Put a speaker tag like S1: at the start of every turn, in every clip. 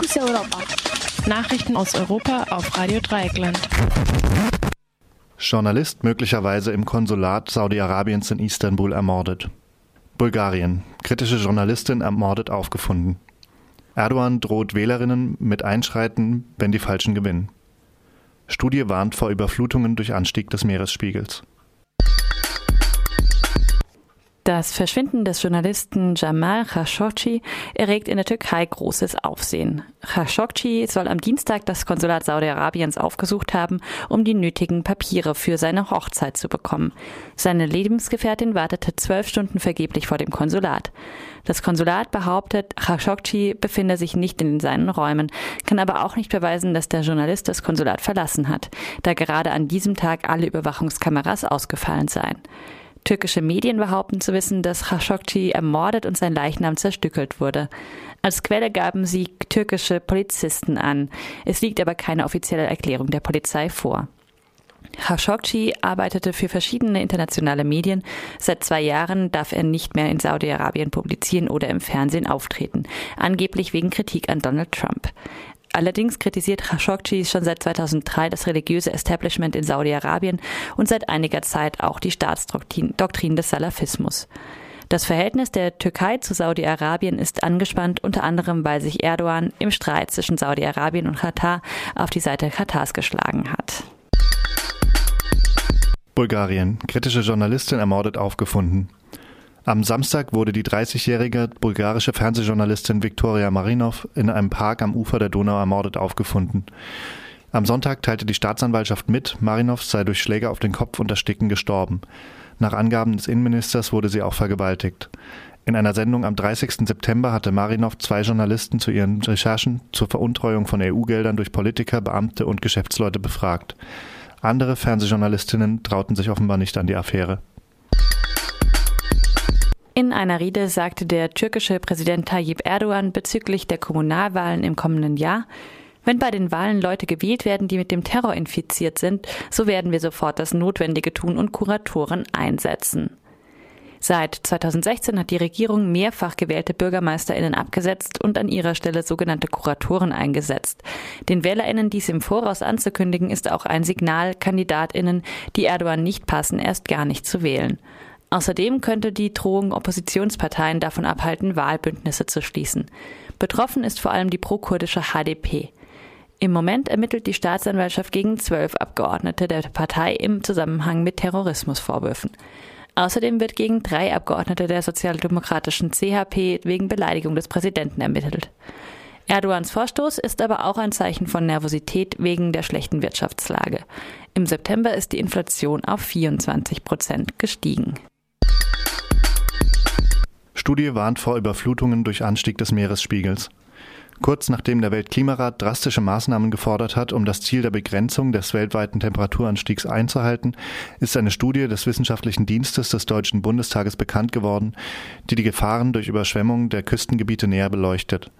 S1: Fokus Europa. Nachrichten aus Europa auf Radio Dreieckland.
S2: Journalist möglicherweise im Konsulat Saudi-Arabiens in Istanbul ermordet. Bulgarien. Kritische Journalistin ermordet aufgefunden. Erdogan droht Wählerinnen mit Einschreiten, wenn die Falschen gewinnen. Studie warnt vor Überflutungen durch Anstieg des Meeresspiegels.
S3: Das Verschwinden des Journalisten Jamal Khashoggi erregt in der Türkei großes Aufsehen. Khashoggi soll am Dienstag das Konsulat Saudi-Arabiens aufgesucht haben, um die nötigen Papiere für seine Hochzeit zu bekommen. Seine Lebensgefährtin wartete zwölf Stunden vergeblich vor dem Konsulat. Das Konsulat behauptet, Khashoggi befinde sich nicht in seinen Räumen, kann aber auch nicht beweisen, dass der Journalist das Konsulat verlassen hat, da gerade an diesem Tag alle Überwachungskameras ausgefallen seien. Türkische Medien behaupten zu wissen, dass Khashoggi ermordet und sein Leichnam zerstückelt wurde. Als Quelle gaben sie türkische Polizisten an. Es liegt aber keine offizielle Erklärung der Polizei vor. Khashoggi arbeitete für verschiedene internationale Medien. Seit zwei Jahren darf er nicht mehr in Saudi-Arabien publizieren oder im Fernsehen auftreten, angeblich wegen Kritik an Donald Trump. Allerdings kritisiert Khashoggi schon seit 2003 das religiöse Establishment in Saudi-Arabien und seit einiger Zeit auch die Staatsdoktrin des Salafismus. Das Verhältnis der Türkei zu Saudi-Arabien ist angespannt, unter anderem weil sich Erdogan im Streit zwischen Saudi-Arabien und Katar auf die Seite Katars geschlagen hat.
S2: Bulgarien. Kritische Journalistin ermordet aufgefunden. Am Samstag wurde die 30-jährige bulgarische Fernsehjournalistin Viktoria Marinov in einem Park am Ufer der Donau ermordet aufgefunden. Am Sonntag teilte die Staatsanwaltschaft mit, Marinov sei durch Schläge auf den Kopf und Ersticken gestorben. Nach Angaben des Innenministers wurde sie auch vergewaltigt. In einer Sendung am 30. September hatte Marinov zwei Journalisten zu ihren Recherchen zur Veruntreuung von EU-Geldern durch Politiker, Beamte und Geschäftsleute befragt. Andere Fernsehjournalistinnen trauten sich offenbar nicht an die Affäre.
S3: In einer Rede sagte der türkische Präsident Tayyip Erdogan bezüglich der Kommunalwahlen im kommenden Jahr, wenn bei den Wahlen Leute gewählt werden, die mit dem Terror infiziert sind, so werden wir sofort das Notwendige tun und Kuratoren einsetzen. Seit 2016 hat die Regierung mehrfach gewählte Bürgermeisterinnen abgesetzt und an ihrer Stelle sogenannte Kuratoren eingesetzt. Den Wählerinnen dies im Voraus anzukündigen, ist auch ein Signal, Kandidatinnen, die Erdogan nicht passen, erst gar nicht zu wählen. Außerdem könnte die Drohung Oppositionsparteien davon abhalten, Wahlbündnisse zu schließen. Betroffen ist vor allem die prokurdische HDP. Im Moment ermittelt die Staatsanwaltschaft gegen zwölf Abgeordnete der Partei im Zusammenhang mit Terrorismusvorwürfen. Außerdem wird gegen drei Abgeordnete der sozialdemokratischen CHP wegen Beleidigung des Präsidenten ermittelt. Erdogans Vorstoß ist aber auch ein Zeichen von Nervosität wegen der schlechten Wirtschaftslage. Im September ist die Inflation auf 24 Prozent gestiegen.
S2: Studie warnt vor Überflutungen durch Anstieg des Meeresspiegels. Kurz nachdem der Weltklimarat drastische Maßnahmen gefordert hat, um das Ziel der Begrenzung des weltweiten Temperaturanstiegs einzuhalten, ist eine Studie des Wissenschaftlichen Dienstes des Deutschen Bundestages bekannt geworden, die die Gefahren durch Überschwemmungen der Küstengebiete näher beleuchtet.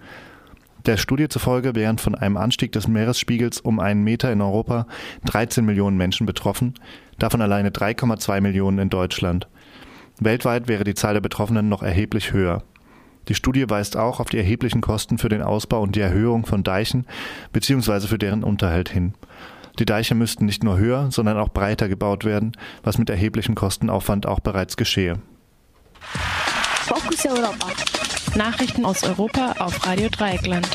S2: Der Studie zufolge wären von einem Anstieg des Meeresspiegels um einen Meter in Europa 13 Millionen Menschen betroffen, davon alleine 3,2 Millionen in Deutschland. Weltweit wäre die Zahl der Betroffenen noch erheblich höher. Die Studie weist auch auf die erheblichen Kosten für den Ausbau und die Erhöhung von Deichen bzw. für deren Unterhalt hin. Die Deiche müssten nicht nur höher, sondern auch breiter gebaut werden, was mit erheblichem Kostenaufwand auch bereits geschehe.
S1: Fokus Europa. Nachrichten aus Europa auf Radio Dreieckland.